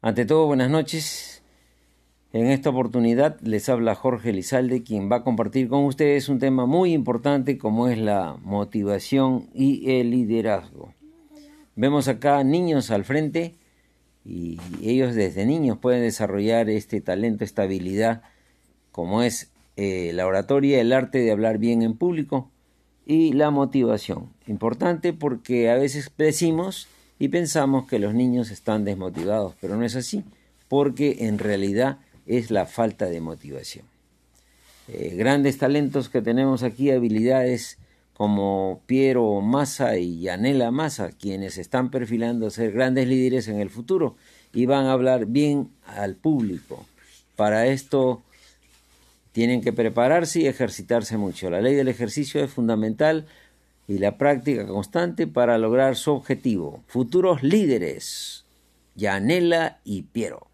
Ante todo, buenas noches. En esta oportunidad les habla Jorge Lizalde, quien va a compartir con ustedes un tema muy importante como es la motivación y el liderazgo. Vemos acá niños al frente y ellos desde niños pueden desarrollar este talento, esta habilidad, como es eh, la oratoria, el arte de hablar bien en público y la motivación. Importante porque a veces decimos y pensamos que los niños están desmotivados, pero no es así, porque en realidad es la falta de motivación. Eh, grandes talentos que tenemos aquí, habilidades como Piero Massa y Yanela Massa, quienes están perfilando ser grandes líderes en el futuro y van a hablar bien al público. Para esto tienen que prepararse y ejercitarse mucho. La ley del ejercicio es fundamental y la práctica constante para lograr su objetivo. Futuros líderes, Yanela y Piero.